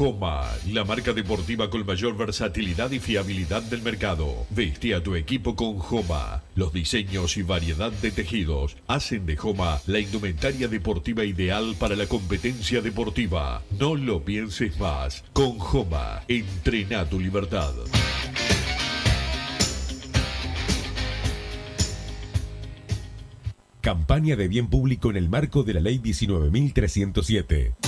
Joma, la marca deportiva con mayor versatilidad y fiabilidad del mercado. Veste a tu equipo con Joma. Los diseños y variedad de tejidos hacen de Joma la indumentaria deportiva ideal para la competencia deportiva. No lo pienses más. Con Joma, entrena tu libertad. Campaña de bien público en el marco de la Ley 19.307.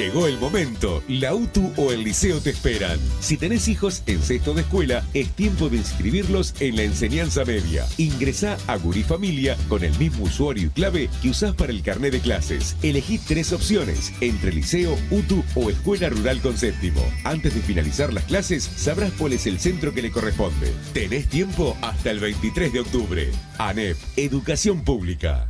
Llegó el momento. La UTU o el liceo te esperan. Si tenés hijos en sexto de escuela, es tiempo de inscribirlos en la enseñanza media. Ingresá a Gurí Familia con el mismo usuario y clave que usás para el carnet de clases. Elegí tres opciones entre liceo, UTU o escuela rural con séptimo. Antes de finalizar las clases, sabrás cuál es el centro que le corresponde. Tenés tiempo hasta el 23 de octubre. ANEP, Educación Pública.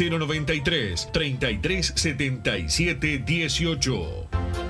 093 33 77 18.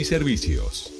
y servicios.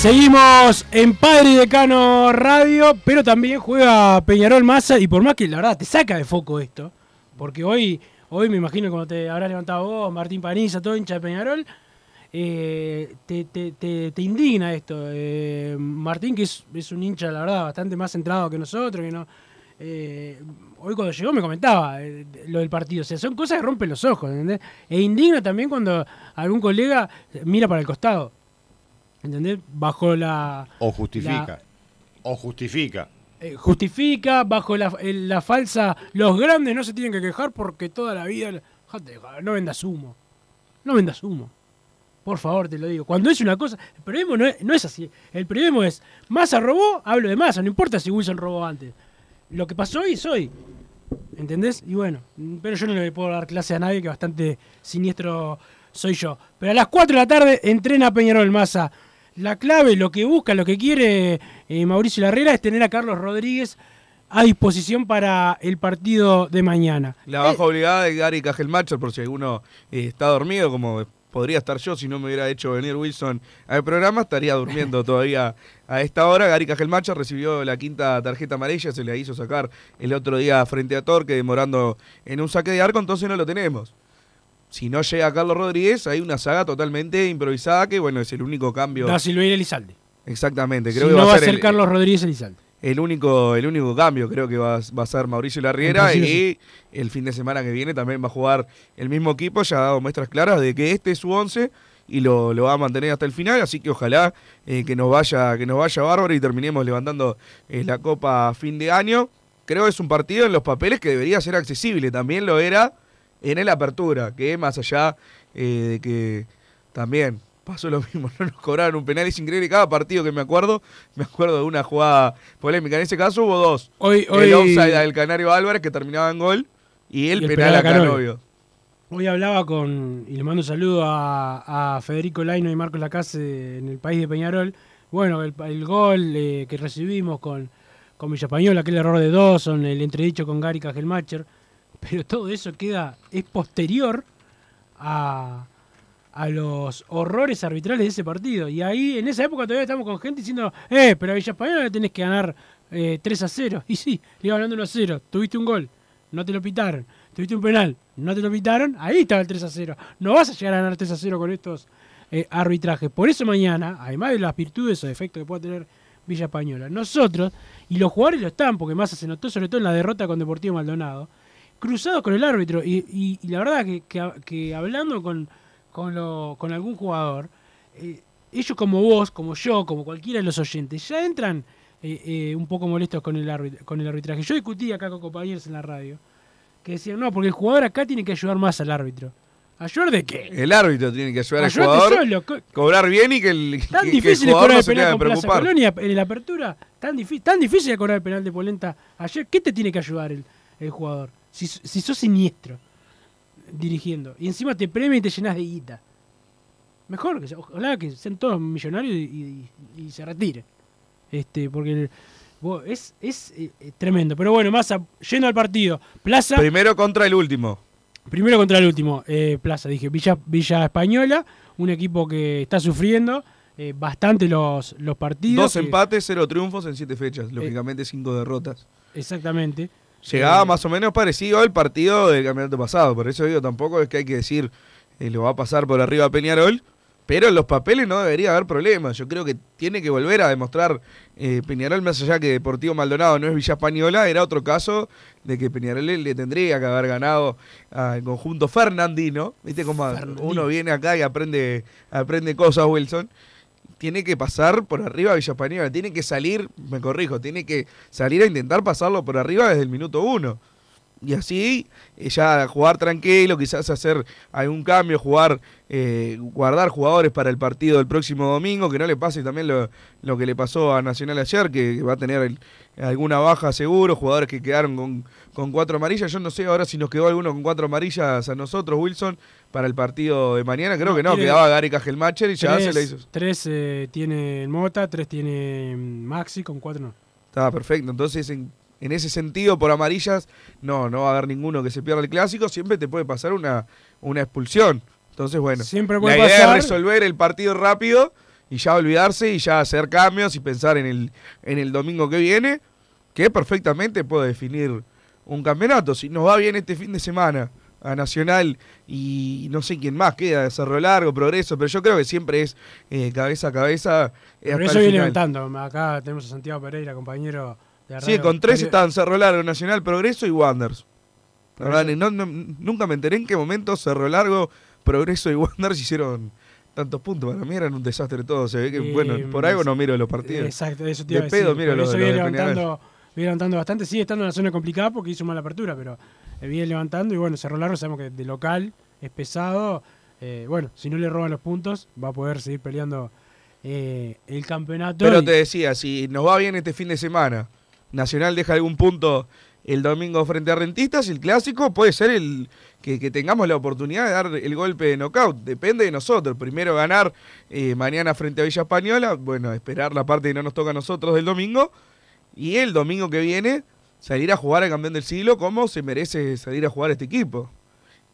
Seguimos en Padre y Decano Radio, pero también juega Peñarol Massa y por más que la verdad te saca de foco esto, porque hoy, hoy me imagino cuando te habrás levantado vos, Martín Paniza, todo hincha de Peñarol, eh, te- te indigna esto. Eh, Martín, que es, es un hincha, la verdad, bastante más centrado que nosotros, que no... eh, hoy cuando llegó me comentaba eh, lo del partido, o sea, son cosas que rompen los ojos, ¿entendés? E indigna también cuando algún colega mira para el costado. ¿Entendés? Bajo la. O justifica. la- O justifica. eh, justifica, bajo la, el- la falsa. Los grandes no se tienen que quejar porque toda la vida. No vendas humo. No vendas humo. Por favor, te lo digo. Cuando es una cosa. El periodismo no es, no es así. El periodismo es. Massa robó, hablo de Massa. No importa si Wilson robó antes. Lo que pasó hoy es hoy. ¿Entendés? Y bueno, pero yo no le puedo dar clase a nadie que bastante siniestro soy yo. Pero a las 4 de la tarde entrena Peñarol Massa. La clave, lo que busca, lo que quiere eh, Mauricio Larrera es tener a Carlos Rodríguez a disposición para el partido de mañana. La baja obligada de Gary Cajelmacher, por si alguno eh, está dormido, como podría estar yo si no me hubiera hecho venir Wilson al programa, estaría durmiendo *laughs* todavía a esta hora. Gary Cajelmacher recibió la quinta tarjeta amarilla, se le hizo sacar el otro día frente a Torque, demorando en un saque de arco, entonces no lo tenemos. Si no llega Carlos Rodríguez, hay una saga totalmente improvisada que, bueno, es el único cambio. Da Elizalde. Exactamente, Si creo que no va a ser, el- Carlos Rodríguez Elizalde. el único, el único cambio creo que va, va a ser Mauricio Larriera y el fin de semana que viene también va a jugar el mismo equipo, ya ha dado muestras claras de que este es su once y lo, lo va a mantener hasta el final, así que ojalá eh, que nos vaya, que nos vaya bárbaro y terminemos levantando eh, la copa a fin de año. Creo que es un partido en los papeles que debería ser accesible, también lo era en el apertura, que más allá eh, de que también pasó lo mismo, *laughs* no nos cobraron un penal, es increíble, cada partido que me acuerdo, me acuerdo de una jugada polémica, en ese caso hubo dos, Hoy- el hoy- offside del Canario Álvarez que terminaba en gol y el, Y el penal, penal a Canovio. Canovio. Hoy hablaba con, y le mando un saludo a, a Federico Laino y Marcos Lacase en el país de Peñarol. Bueno, el, el gol eh, que recibimos con, con Villa Española, aquel error de Dawson, el entredicho con Gary Cajelmacher, *laughs* pero todo eso queda, es posterior a, a los horrores arbitrales de ese partido. Y ahí, en esa época, todavía estamos con gente diciendo, eh, pero a Villa Española le tenés que ganar eh, 3 a 0. Y sí, le iba ganando 1 a 0. Tuviste un gol, no te lo pitaron. Tuviste un penal, no te lo pitaron. Ahí estaba el 3 a 0. No vas a llegar a ganar 3 a 0 con estos eh, arbitrajes. Por eso mañana, además de las virtudes o defectos que pueda tener Villa Española, nosotros, y los jugadores lo están, porque más se notó sobre todo en la derrota con Deportivo Maldonado, cruzados con el árbitro. Y, y- y la verdad que, que- que hablando con, con, lo- con algún jugador, eh, ellos como vos, como yo, como cualquiera de los oyentes, ya entran eh, eh, un poco molestos con el, árbit- con el arbitraje. Yo discutí acá con compañeros en la radio que decían, no, porque el jugador acá tiene que ayudar más al árbitro. ¿Ayudar de qué? El árbitro tiene que ayudar al jugador, solo, co- cobrar bien y que el, Tan que- que el difícil jugador cobrar no el se penal con Plaza. Colonia en la apertura. Tan, difícil tan difícil es cobrar el penal de Polenta ayer. ¿Qué te tiene que ayudar el, el jugador? Si, si sos siniestro dirigiendo y encima te premia y te llenas de guita. Mejor que ojalá que sean todos millonarios y, y- y se retiren. Este, porque el- es, es eh, eh, tremendo. Pero bueno, más yendo al partido. Plaza. Primero contra el último. primero contra el último, eh, Plaza, dije, Villa, Villa Española, un equipo que está sufriendo eh, bastante los, los partidos. Dos empates, cero triunfos en siete fechas. Lógicamente, cinco derrotas. Exactamente. Llegaba más o menos parecido al partido del campeonato pasado. Por eso digo, tampoco es que hay que decir eh, lo va a pasar por arriba a Peñarol. Pero en los papeles no debería haber problemas. Yo creo que tiene que volver a demostrar eh, Peñarol, más allá que Deportivo Maldonado no es Villa Española, era otro caso de que Peñarol le, le tendría que haber ganado al conjunto Fernandino. ¿Viste cómo uno viene acá y aprende, aprende cosas, Wilson? Tiene que pasar por arriba a Villa Española, tiene que salir, me corrijo, tiene que salir a intentar pasarlo por arriba desde el minuto uno. Y así, eh, ya jugar tranquilo, quizás hacer algún cambio, jugar, eh, guardar jugadores para el partido del próximo domingo, que no le pase también lo, lo que le pasó a Nacional ayer, que va a tener el- alguna baja seguro, jugadores que quedaron con, con cuatro amarillas. Yo no sé ahora si nos quedó alguno con cuatro amarillas a nosotros, Wilson, para el partido de mañana. Creo No, que no, tiene- quedaba Gary Cajelmacher y ya tres, se le hizo. Tres eh, tiene Mota, tres tiene Maxi, con cuatro no. Estaba perfecto. Entonces, en, en ese sentido, por amarillas, no, no va a haber ninguno que se pierda el clásico. Siempre te puede pasar una, una expulsión. Entonces, bueno, Siempre puede la idea pasar. es resolver el partido rápido y ya olvidarse y ya hacer cambios y pensar en el, en el domingo que viene, que perfectamente puede definir un campeonato. Si nos va bien este fin de semana a Nacional y no sé quién más queda, Cerro Largo, Progreso, pero yo creo que siempre es eh, cabeza a cabeza. eh, Por hasta eso el viene levantando. Acá tenemos a Santiago Pereira, compañero Sí, con tres estaban Cerro Largo, Nacional, Progreso y Wanderers. La verdad, ni- no- no- nunca me enteré en qué momento Cerro Largo, Progreso y *laughs* Wanderers hicieron tantos puntos. Para mí eran un desastre todo. Se ve que, Eh, bueno, por algo no miro los partidos. Exacto, eso te iba De a decir. pedo miro los viene levantando, viene levantando bastante. Sigue estando en la zona complicada porque hizo mala apertura, pero eh, viene levantando. Y bueno, Cerro Largo sabemos que de local es pesado. Eh, bueno, si no le roban los puntos, va a poder seguir peleando eh, el campeonato. Pero y- te decía, si nos va bien este fin de semana, Nacional deja algún punto el domingo frente a Rentistas, el clásico puede ser el que, tengamos la oportunidad de dar el golpe de knockout. Depende de nosotros. Primero ganar eh, mañana frente a Villa Española, bueno, esperar la parte que no nos toca a nosotros del domingo. Y el domingo que viene salir a jugar al campeón del siglo como se merece salir a jugar este equipo.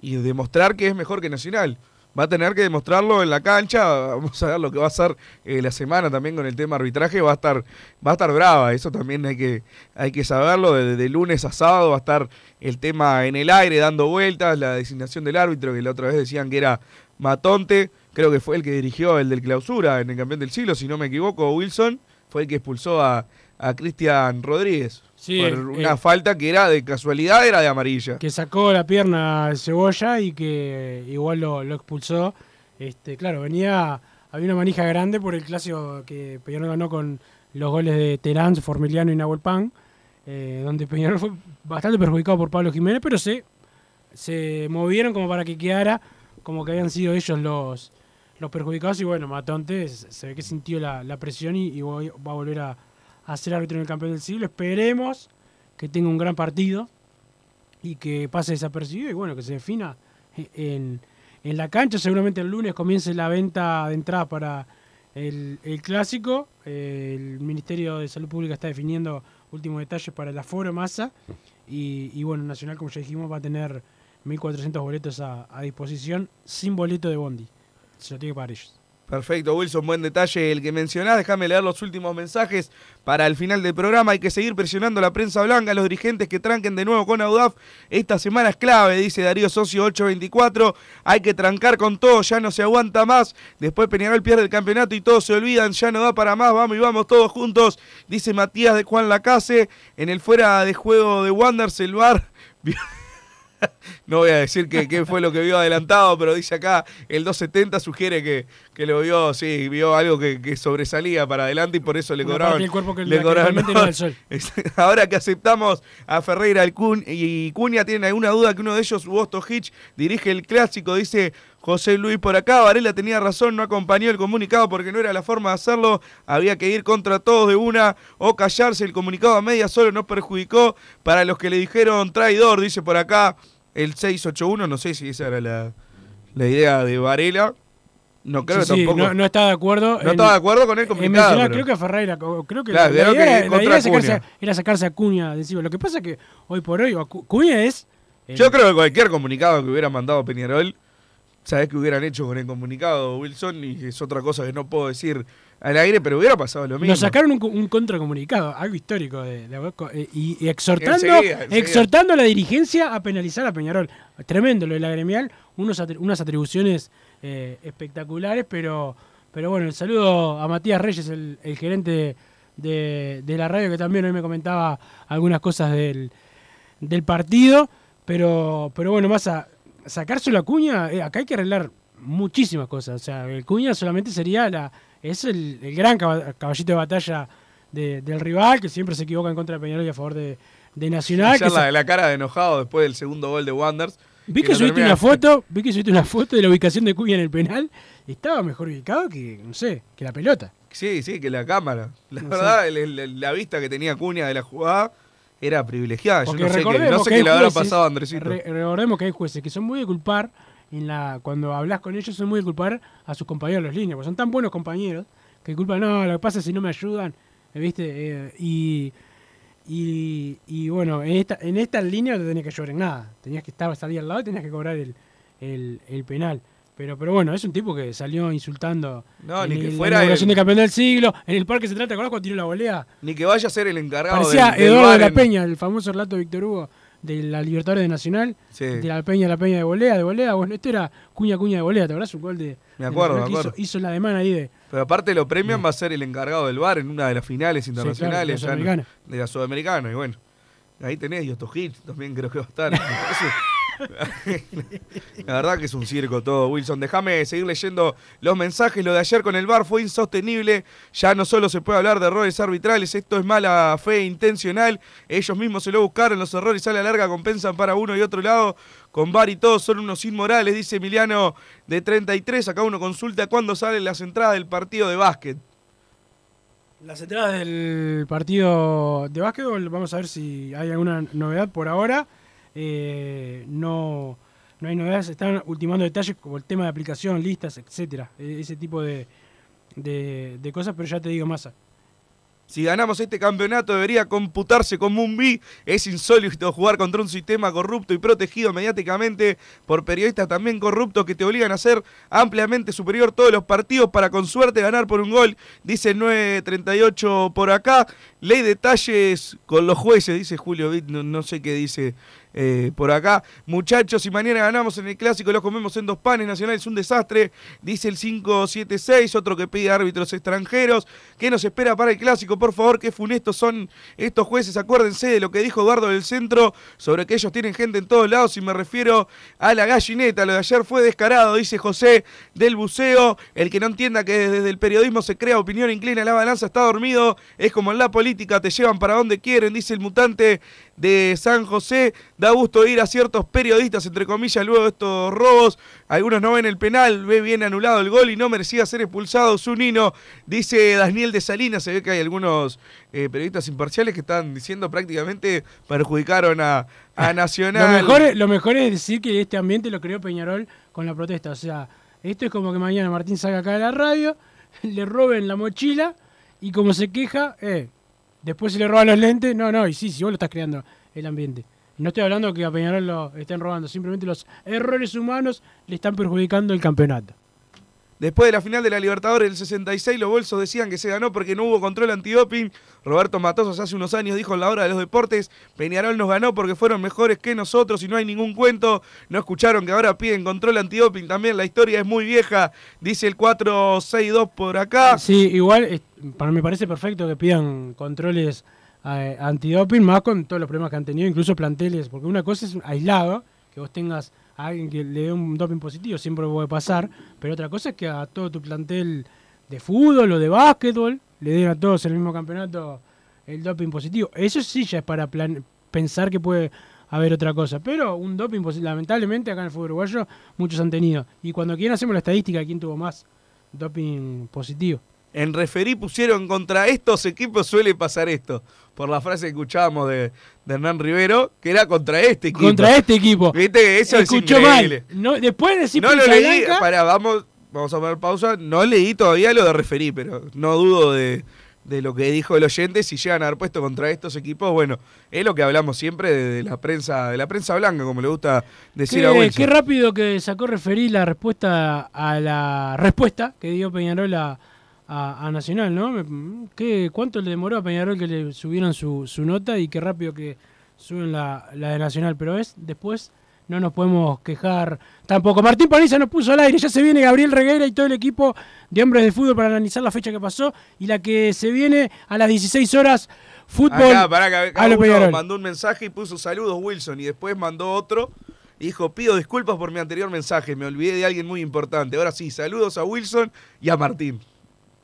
Y demostrar que es mejor que Nacional. Va a tener que demostrarlo en la cancha. Vamos a ver lo que va a hacer eh, la semana también con el tema arbitraje. Va a estar, va a estar brava. Eso también hay que, hay que saberlo. De, de lunes a sábado va a estar el tema en el aire, dando vueltas. La designación del árbitro, que la otra vez decían que era Matonte. Creo que fue el que dirigió el del clausura en el campeón del siglo, si no me equivoco. Wilson fue el que expulsó a, a Cristian Rodríguez. Sí, por una eh. falta que era de casualidad, era de amarilla. que sacó la pierna Cebolla y que igual lo, lo expulsó. Este, claro, venía, había una manija grande por el clásico que Peñarol ganó con los goles de Terán, Formiliano y Nahuel Pan, eh, donde Peñarol fue bastante perjudicado por Pablo Jiménez, pero se, se movieron como para que quedara como que habían sido ellos los, los perjudicados y bueno, Matonte se ve que sintió la, la presión y, va a volver a, a ser árbitro en el campeón del siglo. Esperemos que tenga un gran partido y que pase desapercibido y bueno, que se defina en, en la cancha. Seguramente el lunes comience la venta de entradas para el, el clásico. El Ministerio de Salud Pública está definiendo últimos detalles para el aforo masa y, y bueno, Nacional, como ya dijimos, va a tener 1.400 boletos a, a disposición sin boleto de Bondi. Se lo tiene que ellos. Perfecto, Wilson, buen detalle el que mencionás. Déjame leer los últimos mensajes para el final del programa. Hay que seguir presionando a la prensa blanca, a los dirigentes que tranquen de nuevo con Audaf. Esta semana es clave, dice Darío Socio 824. Hay que trancar con todo, ya no se aguanta más. Después Peñarol pierde el campeonato y todos se olvidan, ya no da para más. Vamos y vamos todos juntos, dice Matías de Juan Lacase. En el fuera de juego de Wanders, el. *laughs* *laughs* No voy a decir que, qué fue lo que vio adelantado, pero dice acá, el 270 sugiere que, que lo vio, sí, vio algo que, que sobresalía para adelante y por eso le Una cobraban. parte del cuerpo que le no el sol. *laughs* Ahora que aceptamos a Ferreira el y Cuña, ¿tienen alguna duda que uno de ellos, Bosto Hitch, dirige el clásico? Dice José Luis por acá. Varela tenía razón, no acompañó el comunicado porque no era la forma de hacerlo. Había que ir contra todos de una o callarse. El comunicado a media solo nos perjudicó. Para los que le dijeron traidor, dice por acá el 681. No sé si esa era la, la idea de Varela. No creo Sí, que tampoco. no, no está de acuerdo. No estaba de acuerdo con el comunicado, mencionar, Creo que a Ferreira, creo que Claro, la, creo idea, que era- la idea sacarse, Acuña. era sacarse a Cuña de encima. Lo que pasa es que hoy por hoy Cuña es el- Yo creo que cualquier comunicado que hubiera mandado Peñarol, sabés que hubieran hecho con el comunicado Wilson y es otra cosa que no puedo decir al aire, pero hubiera pasado lo mismo. Nos sacaron un, un contracomunicado, algo histórico de, eh, y, y exhortando, Enseguida, enseguida. exhortando a la dirigencia a penalizar a Peñarol. Tremendo lo de la gremial, unos atri- unas atribuciones eh, espectaculares, pero, pero bueno, el saludo a Matías Reyes, el, el gerente de, de la radio, que también hoy me comentaba algunas cosas del, del partido, pero, pero bueno, más a sacarse la cuña, eh, acá hay que arreglar muchísimas cosas. O sea, el cuña solamente sería la. Es el, el gran caba- caballito de batalla de- del rival, que siempre se equivoca en contra de Peñarol y a favor de, de Nacional. Que la, la cara de enojado después del segundo gol de Wanders. vi que subiste termina- una foto, vi que subiste una foto de la ubicación de Cuña en el penal. Estaba mejor ubicado que, no sé, que la pelota. Sí, sí, que la cámara. La No verdad, el- la vista que tenía Cuña de la jugada era privilegiada. Yo no sé qué, no sé que qué le habrá pasado a Andresito. re- recordemos que hay jueces que son muy de culpar, en la cuando hablas con ellos, son muy de culpar a sus compañeros de los líneas, porque son tan buenos compañeros que culpan, no, lo que pasa es si no me ayudan, eh, ¿viste? Eh, y, y, y bueno, en esta, en esta línea no tenías que llorar en nada, tenías que estar salir al lado y tenías que cobrar el, el, el penal. Pero, pero bueno, es un tipo que salió insultando No, en ni que el- fuera la el- de campeón del siglo, en el parque se trata, ¿te acordás cuando tiró la volea? Ni que vaya a ser el encargado Parecía del, del Eduardo de la en- Peña, el famoso relato de Víctor Hugo de la Libertadores de Nacional, Sí. de la Peña, la Peña de volea, de volea. Bueno, este era Cuña, Cuña de volea, ¿te acordás? Un gol de. Me acuerdo, me acuerdo. Hizo, hizo la de mano ahí de. Pero aparte lo premian va a ser el encargado del bar en una de las finales internacionales claro, de la no- Sudamericana. de la Sudamericana. Y bueno, ahí tenés Yosto Hits, también creo que va a estar. *laughs* La verdad que es un circo todo, Wilson. Déjame seguir leyendo los mensajes. Lo de ayer con el bar fue insostenible. Ya no solo se puede hablar de errores arbitrales, esto es mala fe intencional. Ellos mismos se lo buscaron, los errores a la larga compensan para uno y otro lado. Con VAR y todos son unos inmorales, dice Emiliano de 33. Acá uno consulta cuándo salen las entradas del partido de básquet. Las entradas del partido de básquetbol, vamos a ver si hay alguna novedad por ahora. Eh, no, no hay novedades, están ultimando detalles como el tema de aplicación, listas, etcétera, e- ese tipo de, de, cosas, pero ya te digo más. Si ganamos este campeonato debería computarse como un B. Es insólito jugar contra un sistema corrupto y protegido mediáticamente por periodistas también corruptos que te obligan a ser ampliamente superior todos los partidos para con suerte ganar por un gol. Dice el 938 por acá. Ley detalles con los jueces, dice Julio Vitt, no, no sé qué dice eh, por acá. Muchachos, si mañana ganamos en el clásico, los comemos en dos panes. Nacional es un desastre, dice el 576, otro que pide árbitros extranjeros. ¿Qué nos espera para el clásico? Por favor, qué funestos son estos jueces. Acuérdense de lo que dijo Eduardo del Centro sobre que ellos tienen gente en todos lados. Y me refiero a la gallineta. Lo de ayer fue descarado, dice José del Buceo. El que no entienda que desde el periodismo se crea opinión inclina la balanza está dormido. Es como en la política, te llevan para donde quieren, dice el mutante de San José. Da gusto ir a ciertos periodistas, entre comillas, luego de estos robos. Algunos no ven el penal, ve bien anulado el gol y no merecía ser expulsado Zunino, dice Daniel de Salinas. Se ve que hay algunos eh, periodistas imparciales que están diciendo prácticamente perjudicaron a, a Nacional. Lo mejor, es- lo mejor es decir que este ambiente lo creó Peñarol con la protesta. O sea, esto es como que mañana Martín salga acá de la radio, *laughs* le roben la mochila y como se queja, eh, después se le roban los lentes. No, no, y sí, si vos lo estás creando el ambiente. No estoy hablando que a Peñarol lo estén robando, simplemente los errores humanos le están perjudicando el campeonato. Después de la final de la Libertadores del 66, los bolsos decían que se ganó porque no hubo control antidoping. Roberto Matosas hace unos años dijo en la hora de los deportes, Peñarol nos ganó porque fueron mejores que nosotros y no hay ningún cuento. No escucharon que ahora piden control antidoping también, la historia es muy vieja, dice el 462 por acá. Sí, igual me parece perfecto que pidan controles eh, antidoping, más con todos los problemas que han tenido, incluso planteles, porque una cosa es aislado, que vos tengas a alguien que le dé un doping positivo, siempre puede pasar, pero otra cosa es que a todo tu plantel de fútbol o de básquetbol le den a todos el mismo campeonato el doping positivo. Eso sí ya es para plan- pensar que puede haber otra cosa, pero un doping positivo, lamentablemente acá en el fútbol uruguayo muchos han tenido, y cuando quieran hacemos la estadística de quién tuvo más doping positivo. En referí pusieron contra estos equipos suele pasar esto. Por la frase que escuchábamos de, de Hernán Rivero, que era contra este equipo. Contra este equipo. Viste que eso Escuchó es mal. No, después de decir No lo leí, blanca, para, vamos, vamos a poner pausa. No leí todavía lo de referí, pero no dudo de, de lo que dijo el oyente, si llegan a haber puesto contra estos equipos, bueno, es lo que hablamos siempre de, de la prensa, de la prensa blanca, como le gusta decir a Qué, Wilson. qué rápido que sacó referir la respuesta a la respuesta que dio Peñarol a, a- a Nacional, ¿no? ¿Qué, ¿Cuánto le demoró a Peñarol que le subieron su, su nota y qué rápido que suben la, la de Nacional? Pero es después no nos podemos quejar tampoco. Martín Paniza nos puso al aire, ya se viene Gabriel Reguera y todo el equipo de hombres de fútbol para analizar la fecha que pasó y la que se viene a las 16 horas. Fútbol Acá, pará, acá uno Peñarol. mandó un mensaje y puso saludos Wilson y después mandó otro dijo pido disculpas por mi anterior mensaje, me olvidé de alguien muy importante. Ahora sí, saludos a Wilson y a Martín.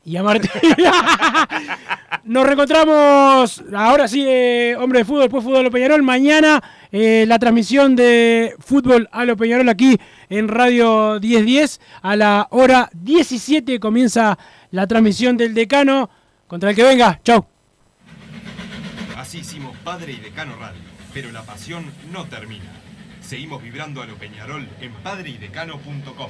Y a Martín. *laughs* Nos reencontramos, ahora sí, eh, hombre de fútbol, después fútbol a Peñarol. Mañana eh, la transmisión de fútbol a lo Peñarol aquí en Radio 1010. A la hora 17 comienza la transmisión del decano. Contra el que venga, chau. Así hicimos Padre y Decano Radio, pero la pasión no termina. Seguimos vibrando a lo Peñarol en padreidecano.com.